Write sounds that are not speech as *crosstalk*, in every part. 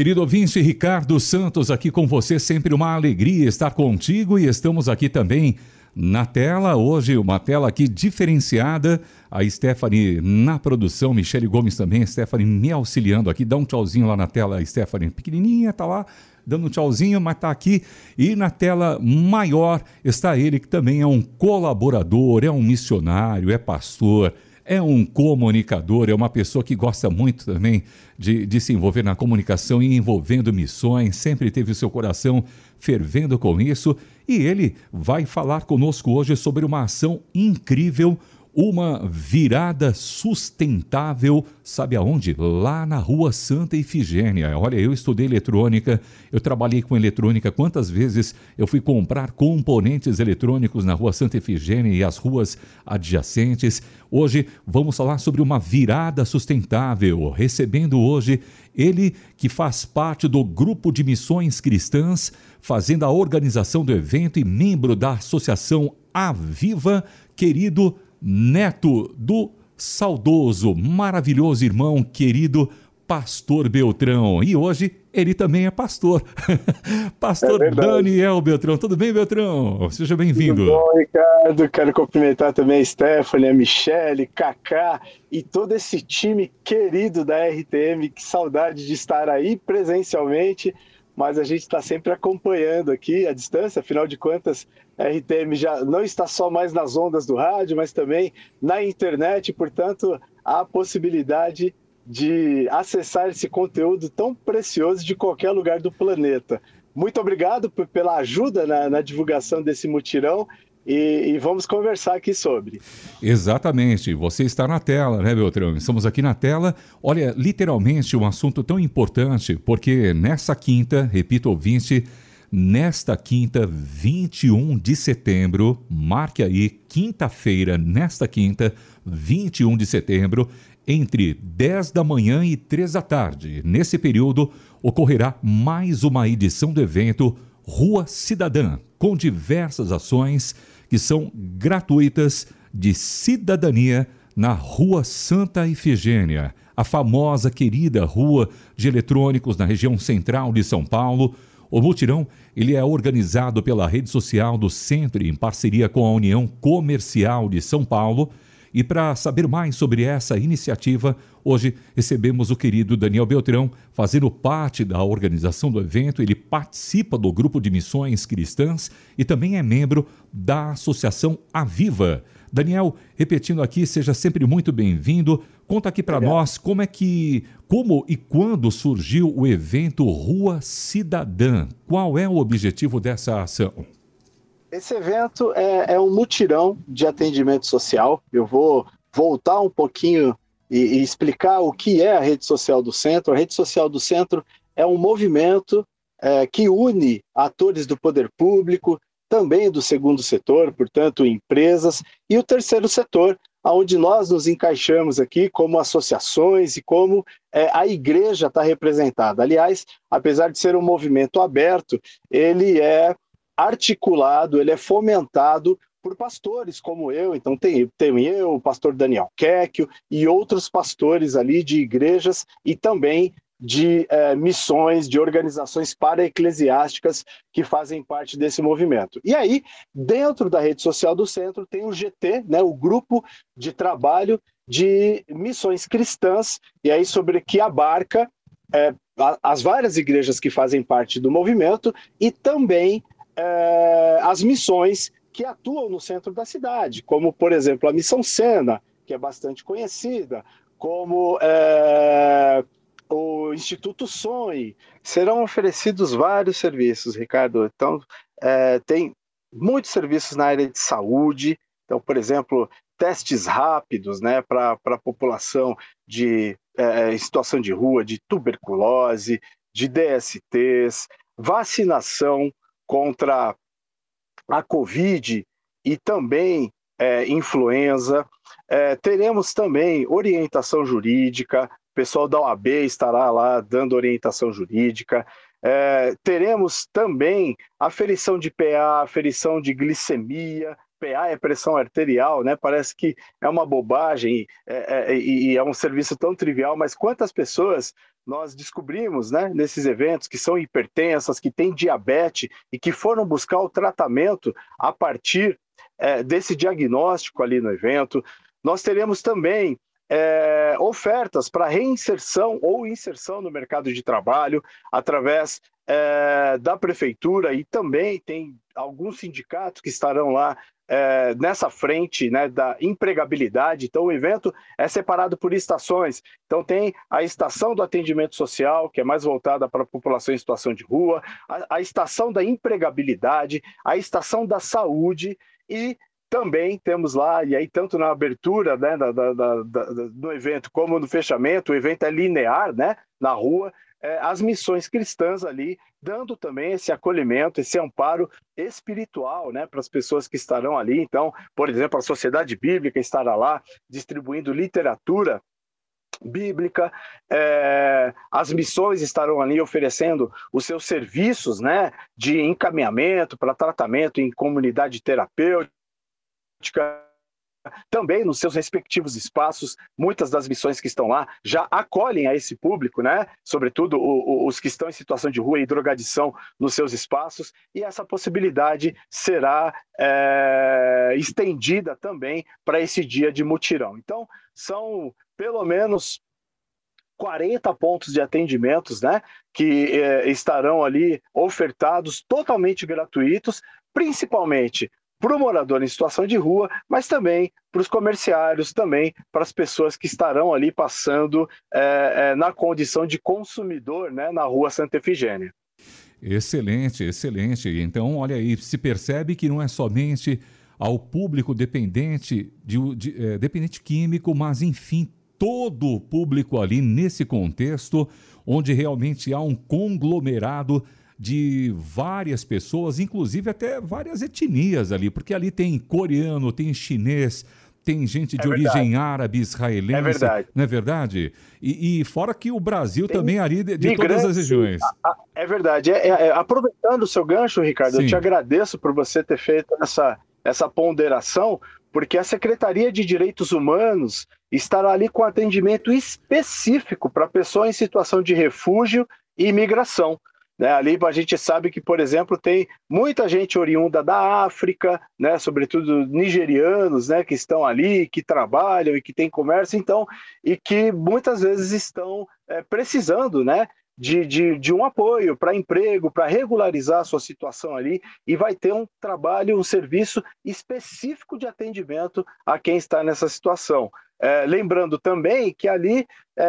Querido ouvinte Ricardo Santos aqui com você, sempre uma alegria estar contigo e estamos aqui também na tela, hoje uma tela aqui diferenciada, a Stephanie na produção, Michele Gomes também, Stephanie me auxiliando aqui, dá um tchauzinho lá na tela, Stephanie, pequenininha, tá lá, dando um tchauzinho, mas tá aqui, e na tela maior está ele que também é um colaborador, é um missionário, é pastor, é um comunicador, é uma pessoa que gosta muito também de, de, se envolver na comunicação e envolvendo missões, sempre teve o seu coração fervendo com isso. E ele vai falar conosco hoje sobre uma ação incrível uma virada sustentável, sabe aonde? Lá na Rua Santa Ifigênia. Olha, eu estudei eletrônica, eu trabalhei com eletrônica. Quantas vezes eu fui comprar componentes eletrônicos na Rua Santa Ifigênia e as ruas adjacentes? Hoje vamos falar sobre uma virada sustentável, recebendo hoje ele que faz parte do grupo de missões cristãs, fazendo a organização do evento e membro da Associação Aviva, querido neto do saudoso, maravilhoso irmão querido Pastor Beltrão. E hoje ele também é pastor. *laughs* pastor é Daniel Beltrão. Tudo bem, Beltrão? Seja bem-vindo. Tudo bom, Ricardo. Quero cumprimentar também a Stephanie, a Michele, Kaká e todo esse time querido da RTM. Que saudade de estar aí presencialmente mas a gente está sempre acompanhando aqui a distância, afinal de contas, a RTM já não está só mais nas ondas do rádio, mas também na internet, portanto, há a possibilidade de acessar esse conteúdo tão precioso de qualquer lugar do planeta. Muito obrigado pela ajuda na, na divulgação desse mutirão e, e, vamos conversar aqui sobre. Exatamente. Você está na tela, né, Beltrão? Estamos aqui na tela. Olha, literalmente um assunto tão importante, porque nessa quinta, repito, ouvinte, nesta quinta, 21 de setembro, marque aí, quinta-feira, nesta quinta, 21 de setembro, entre 10 da manhã e 3 da tarde. Nesse período, ocorrerá mais uma edição do evento Rua Cidadã, com diversas ações que são gratuitas de cidadania na Rua Santa Ifigênia, a famosa querida rua de eletrônicos na região central de São Paulo. O mutirão ele é organizado pela rede social do Centro em parceria com a União Comercial de São Paulo e para saber mais sobre essa iniciativa, hoje recebemos o querido Daniel Beltrão, fazendo parte da organização do evento. Ele participa do grupo de missões cristãs e também é membro da Associação Aviva. Daniel, repetindo aqui, seja sempre muito bem-vindo. Conta aqui para nós como é que, como e quando surgiu o evento Rua Cidadã. Qual é o objetivo dessa ação? Esse evento é, é, um mutirão de atendimento social. Eu vou voltar um pouquinho e, e, explicar o que é a rede social do centro. A rede social do centro é um movimento é, que une atores do poder público, também do segundo setor, portanto, empresas, e o terceiro setor, onde nós nos encaixamos aqui como associações e como é, a igreja está representada. Aliás, apesar de ser um movimento aberto, ele é articulado, ele é fomentado por pastores como eu, então tem, tem eu, o pastor Daniel Quequio e outros pastores ali de igrejas e também de é, missões, de organizações para-eclesiásticas que fazem parte desse movimento. E aí, dentro da rede social do centro, tem o GT, né, o grupo de trabalho de missões cristãs, e aí sobre que abarca é, as várias igrejas que fazem parte do movimento e também é, as missões que atuam no centro da cidade, como, por exemplo, a Missão Sena, que é bastante conhecida, como é, o Instituto Sonhe. Serão oferecidos vários serviços, Ricardo. Então, é, tem muitos serviços na área de saúde. Então, por exemplo, testes rápidos né, para a população de é, situação de rua, de tuberculose, de DSTs, vacinação contra a Covid e também é, influenza. É, teremos também orientação jurídica, o pessoal da OAB estará lá dando orientação jurídica. É, teremos também aferição de PA, aferição de glicemia, PA é pressão arterial, né? Parece que é uma bobagem é, é, e é um serviço tão trivial, mas quantas pessoas nós descobrimos, né, nesses eventos que são hipertensas, que têm diabetes e que foram buscar o tratamento a partir é, desse diagnóstico ali no evento. Nós teremos também é, ofertas para reinserção ou inserção no mercado de trabalho através é, da prefeitura e também tem alguns sindicatos que estarão lá é, nessa frente né, da empregabilidade. Então, o evento é separado por estações. Então, tem a estação do atendimento social, que é mais voltada para a população em situação de rua, a, a estação da empregabilidade, a estação da saúde e também temos lá, e aí tanto na abertura né, da, da, da, do evento como no fechamento, o evento é linear, né, na rua, as missões cristãs ali, dando também esse acolhimento, esse amparo espiritual né, para as pessoas que estarão ali. Então, por exemplo, a Sociedade Bíblica estará lá distribuindo literatura bíblica, é, as missões estarão ali oferecendo os seus serviços né, de encaminhamento para tratamento em comunidade terapêutica também nos seus respectivos espaços. Muitas das missões que estão lá já acolhem a esse público, né? Sobretudo o, o, os que estão em situação de rua e drogadição nos seus espaços, e essa possibilidade será é, estendida também para esse dia de mutirão. Então, são pelo menos 40 pontos de atendimentos, né, que é, estarão ali ofertados totalmente gratuitos, principalmente para o morador em situação de rua, mas também para os comerciários, também para as pessoas que estarão ali passando é, é, na condição de consumidor né, na rua Santa Efigênia. Excelente, excelente. Então, olha aí, se percebe que não é somente ao público dependente, de, de é, dependente químico, mas enfim, todo o público ali nesse contexto, onde realmente há um conglomerado de várias pessoas, inclusive até várias etnias ali, porque ali tem coreano, tem chinês, tem gente de é origem árabe, israelense. É verdade. Não é verdade? E, e fora que o Brasil tem também ali de, de todas as regiões. É verdade. É, é, é, aproveitando o seu gancho, Ricardo, Sim. eu te agradeço por você ter feito essa, essa ponderação, porque a Secretaria de Direitos Humanos estará ali com atendimento específico para pessoas em situação de refúgio e imigração. Né? Ali a gente sabe que, por exemplo, tem muita gente oriunda da África, né? sobretudo nigerianos, né? que estão ali, que trabalham e que têm comércio, então, e que muitas vezes estão é, precisando né? De, de, de, um apoio para emprego, para regularizar a sua situação ali, e vai ter um trabalho, um serviço específico de atendimento a quem está nessa situação. É, lembrando também que ali é,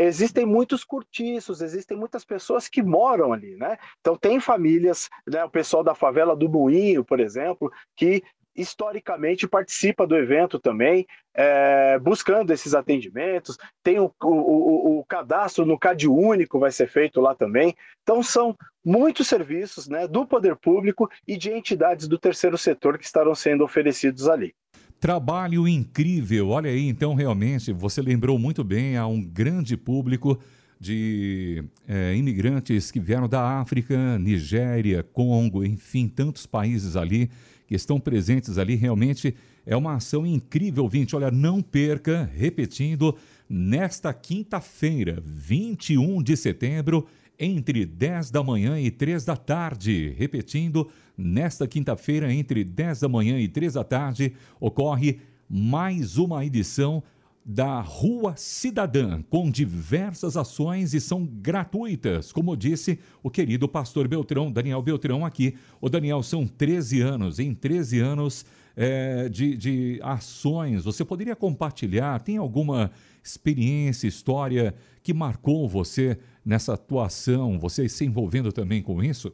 é, existem muitos cortiços, existem muitas pessoas que moram ali, né? Então tem famílias, né, o pessoal da favela do Moinho, por exemplo, que historicamente participa do evento também, é, buscando esses atendimentos. Tem o, o, o, cadastro no CAD único vai ser feito lá também. Então são muitos serviços né, do poder público e de entidades do terceiro setor que estarão sendo oferecidos ali. Trabalho incrível. Olha aí, então realmente você lembrou muito bem a um grande público de é, imigrantes que vieram da África, Nigéria, Congo, enfim, tantos países ali que estão presentes ali. Realmente é uma ação incrível, 20. Olha, não perca, repetindo, nesta quinta-feira, 21 de setembro, entre 10 da manhã e 3 da tarde. Repetindo, nesta quinta-feira, entre 10 da manhã e 3 da tarde, ocorre mais uma edição da Rua Cidadã, com diversas ações e são gratuitas, como disse o querido pastor Beltrão, Daniel Beltrão aqui. O Daniel, são 13 anos, em 13 anos é, de, de ações. Você poderia compartilhar? Tem alguma experiência, história que marcou você nessa atuação, você se envolvendo também com isso?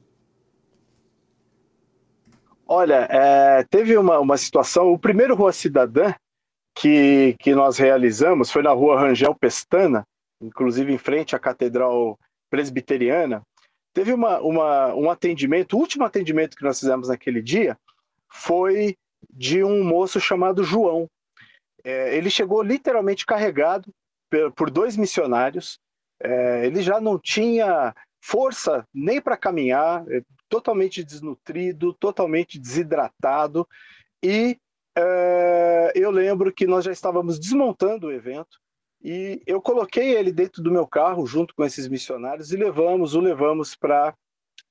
Olha, é, teve uma, uma situação, o primeiro Rua Cidadã que, que nós realizamos foi na rua Rangel Pestana, inclusive em frente à Catedral Presbiteriana. Teve uma, uma, um atendimento, o último atendimento que nós fizemos naquele dia foi de um moço chamado João. É, ele chegou literalmente carregado por dois missionários. É, ele já não tinha força nem para caminhar, é, totalmente desnutrido, totalmente desidratado. E eu lembro que nós já estávamos desmontando o evento e eu coloquei ele dentro do meu carro junto com esses missionários e levamos, o levamos para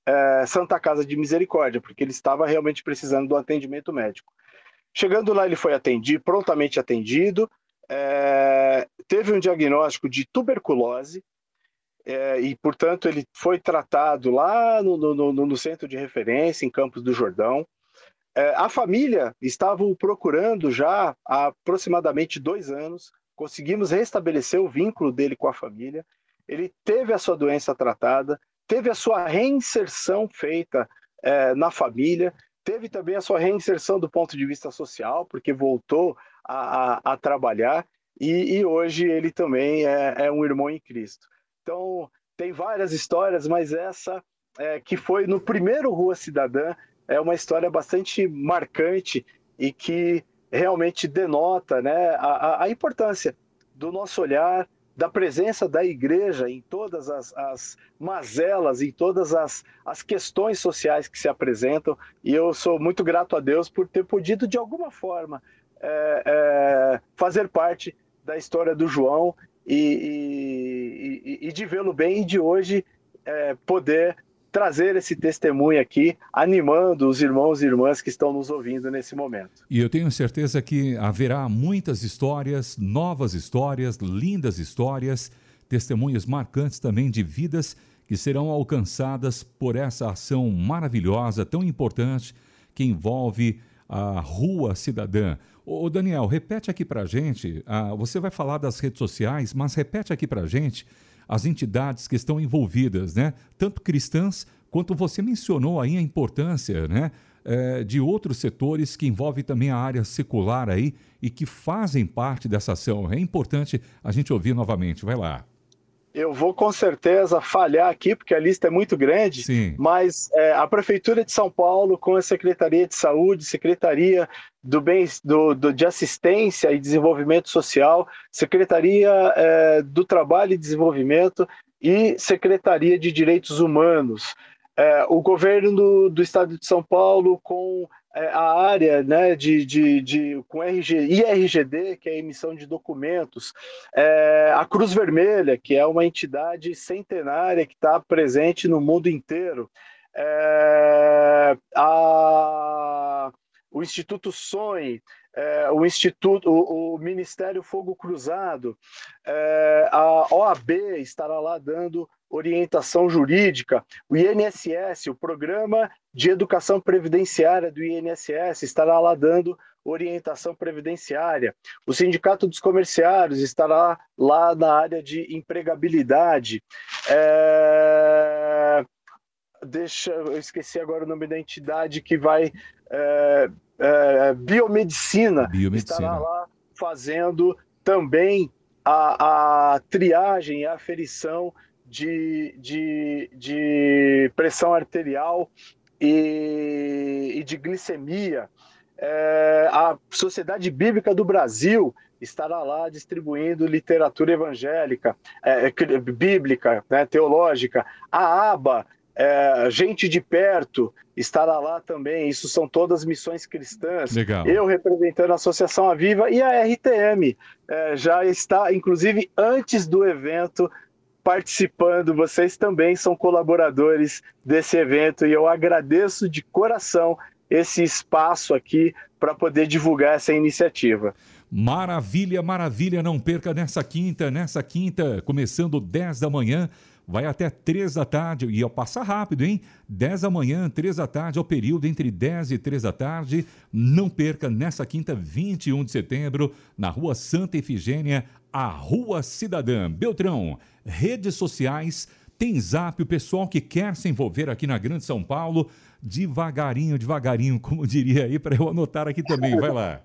é, Santa Casa de Misericórdia, porque ele estava realmente precisando do atendimento médico. Chegando lá, ele foi atendido, prontamente atendido, é, teve um diagnóstico de tuberculose, é, e, portanto, ele foi tratado lá no, no, no, centro de referência, em Campos do Jordão. É, a família estava o procurando já há aproximadamente dois anos, conseguimos restabelecer o vínculo dele com a família. Ele teve a sua doença tratada, teve a sua reinserção feita é, na família, teve também a sua reinserção do ponto de vista social, porque voltou a, a, a trabalhar, e, e, hoje ele também é, é um irmão em Cristo. Então, tem várias histórias, mas essa é, que foi no primeiro Rua Cidadã é uma história bastante marcante e que realmente denota né, a, a importância do nosso olhar, da presença da igreja em todas as, as mazelas, em todas as, as questões sociais que se apresentam. E eu sou muito grato a Deus por ter podido, de alguma forma, é, é, fazer parte da história do João e, e, e de vê-lo bem e de hoje é, poder trazer esse testemunho aqui, animando os irmãos e irmãs que estão nos ouvindo nesse momento. E eu tenho certeza que haverá muitas histórias, novas histórias, lindas histórias, testemunhos marcantes também de vidas que serão alcançadas por essa ação maravilhosa, tão importante, que envolve a Rua Cidadã. Ô Daniel, repete aqui para gente, ah, você vai falar das redes sociais, mas repete aqui para gente as entidades que estão envolvidas, né? Tanto cristãs quanto você mencionou aí a importância, né? É, de outros setores que envolvem também a área secular aí e que fazem parte dessa ação. É importante a gente ouvir novamente. Vai lá. Eu vou com certeza falhar aqui, porque a lista é muito grande, Sim. mas é, a Prefeitura de São Paulo, com a Secretaria de Saúde, Secretaria do Bem, do, do de Assistência e Desenvolvimento Social, Secretaria é, do Trabalho e Desenvolvimento e Secretaria de Direitos Humanos. É, o governo do, do Estado de São Paulo, com a área né, de, de, de, com RG, IRGD, que é a emissão de documentos, é, a Cruz Vermelha, que é uma entidade centenária que está presente no mundo inteiro, é, a, o Instituto SOI, é, o Instituto, o, o, Ministério Fogo Cruzado, é, a OAB estará lá dando orientação jurídica, o INSS, o Programa de Educação Previdenciária do INSS, estará lá dando orientação previdenciária. O Sindicato dos Comerciários estará lá na área de empregabilidade. É... Deixa, eu esqueci agora o nome da entidade que vai. É... É... Biomedicina, Biomedicina estará lá fazendo também a, a triagem e a aferição de, de, de pressão arterial e, e de glicemia. É, a Sociedade Bíblica do Brasil estará lá distribuindo literatura evangélica, é, bíblica, né, teológica. A ABA, é, Gente de Perto, estará lá também. Isso são todas missões cristãs. Legal. Eu representando a Associação Aviva e a RTM é, já está, inclusive, antes do evento, participando. Vocês também são colaboradores desse evento e eu agradeço de coração esse espaço aqui para poder divulgar essa iniciativa. Maravilha, maravilha. Não perca nessa quinta, nessa quinta, começando 10 da manhã vai até 3 da tarde, e passa rápido, hein? 10 da manhã, 3 da tarde, é o período entre 10 e 3 da tarde. Não perca nessa quinta, 21 de setembro, na Rua Santa Efigênia, a Rua Cidadã. Beltrão, redes sociais, tem zap, o pessoal que quer se envolver aqui na Grande São Paulo, devagarinho, devagarinho, como diria aí, para eu anotar aqui também. Vai lá.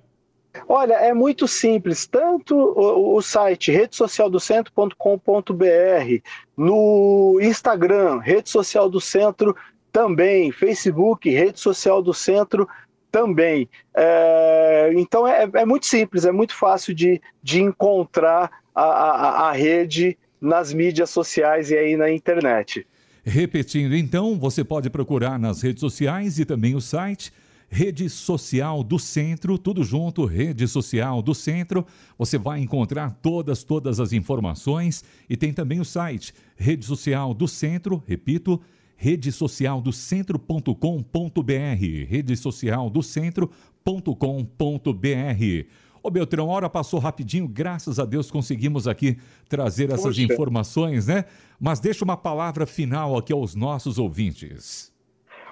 Olha, é muito simples. Tanto o, o site redesocialdocentro.com.br, no Instagram, rede social do centro também, Facebook, rede social do centro também. É, então é, é, muito simples, é muito fácil de, de encontrar a, a, a rede nas mídias sociais e aí na internet. Repetindo, então, você pode procurar nas redes sociais e também o site Rede Social do Centro, tudo junto, Rede Social do Centro. Você vai encontrar todas, todas as informações e tem também o site Rede Social do Centro, repito, redesocialdocentro.com.br, redesocialdocentro.com.br. Ô Beltrão, a hora passou rapidinho, graças a Deus conseguimos aqui trazer essas Puxa. informações, né? Mas deixa uma palavra final aqui aos nossos ouvintes.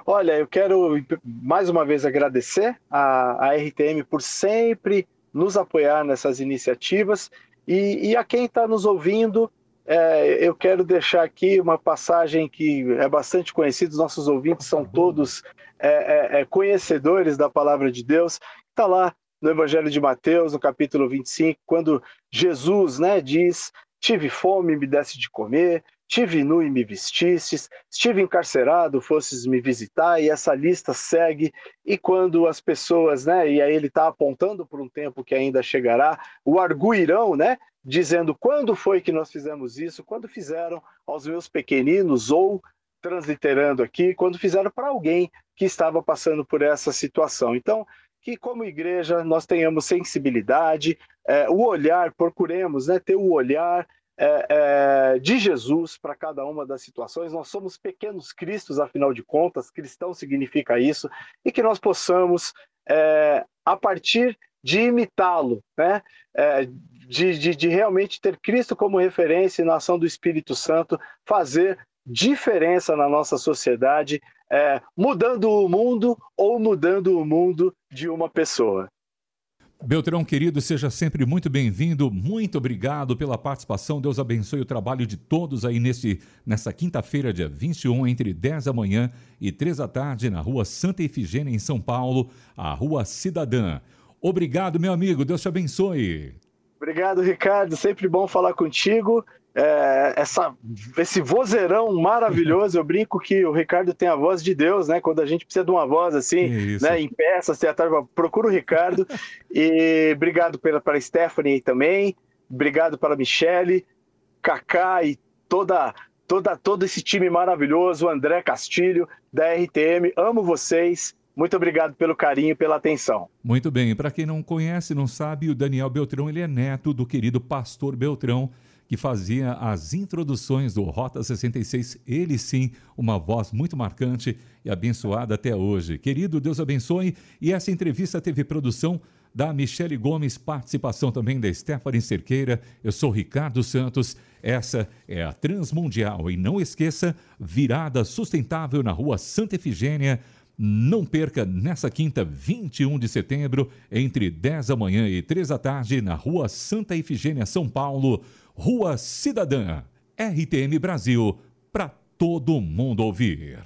Olha, eu quero mais uma vez agradecer a, a RTM por sempre nos apoiar nessas iniciativas e, e a quem está nos ouvindo, é, eu quero deixar aqui uma passagem que é bastante conhecida, os nossos ouvintes são todos é, é, é conhecedores da palavra de Deus, está lá no Evangelho de Mateus, no capítulo 25, quando Jesus né, diz: Tive fome, me desse de comer, Tive nu e me vestistes, estive encarcerado, fosses me visitar, e essa lista segue. E quando as pessoas, né, e aí ele está apontando por um tempo que ainda chegará, o arguirão, né, dizendo quando foi que nós fizemos isso, quando fizeram aos meus pequeninos, ou transliterando aqui, quando fizeram para alguém que estava passando por essa situação. Então, que como igreja nós tenhamos sensibilidade, é, o olhar, procuremos né, ter o olhar é, é, de Jesus para cada uma das situações. Nós somos pequenos cristos, afinal de contas, cristão significa isso, e que nós possamos, é, a partir de imitá-lo, né? É, de, de, de realmente ter Cristo como referência e na ação do Espírito Santo, fazer diferença na nossa sociedade, é, mudando o mundo ou mudando o mundo de uma pessoa. Beltrão, querido, seja sempre muito bem-vindo. Muito obrigado pela participação. Deus abençoe o trabalho de todos aí nesse, nessa quinta-feira, dia 21, entre 10 da manhã e 3 da tarde, na rua Santa Efigênia, em São Paulo, a Rua Cidadã. Obrigado, meu amigo. Deus te abençoe. Obrigado, Ricardo. Sempre bom falar contigo é, essa, esse vozeirão maravilhoso. Eu brinco que o Ricardo tem a voz de Deus, né? Quando a gente precisa de uma voz assim, né? Em peças, teatro, procura o Ricardo. e obrigado pela, para a Stephanie também. Obrigado para a Michele, Kaká e toda, toda, todo esse time maravilhoso, André Castilho, da RTM. Amo vocês. Muito obrigado pelo carinho e pela atenção. Muito bem. Para quem não conhece, não sabe, o Daniel Beltrão ele é neto do querido pastor Beltrão que fazia as introduções do Rota 66. Ele sim, uma voz muito marcante e abençoada até hoje. Querido, Deus abençoe. E essa entrevista teve produção da Michele Gomes, participação também da Stephanie Cerqueira. Eu sou Ricardo Santos. Essa é a Transmundial. E não esqueça, virada sustentável na rua Santa Efigênia. Não perca nessa quinta, 21 de setembro, entre 10 da manhã e 3 da tarde, na rua Santa Efigênia, São Paulo. Rua Cidadã, RTM Brasil, para todo mundo ouvir.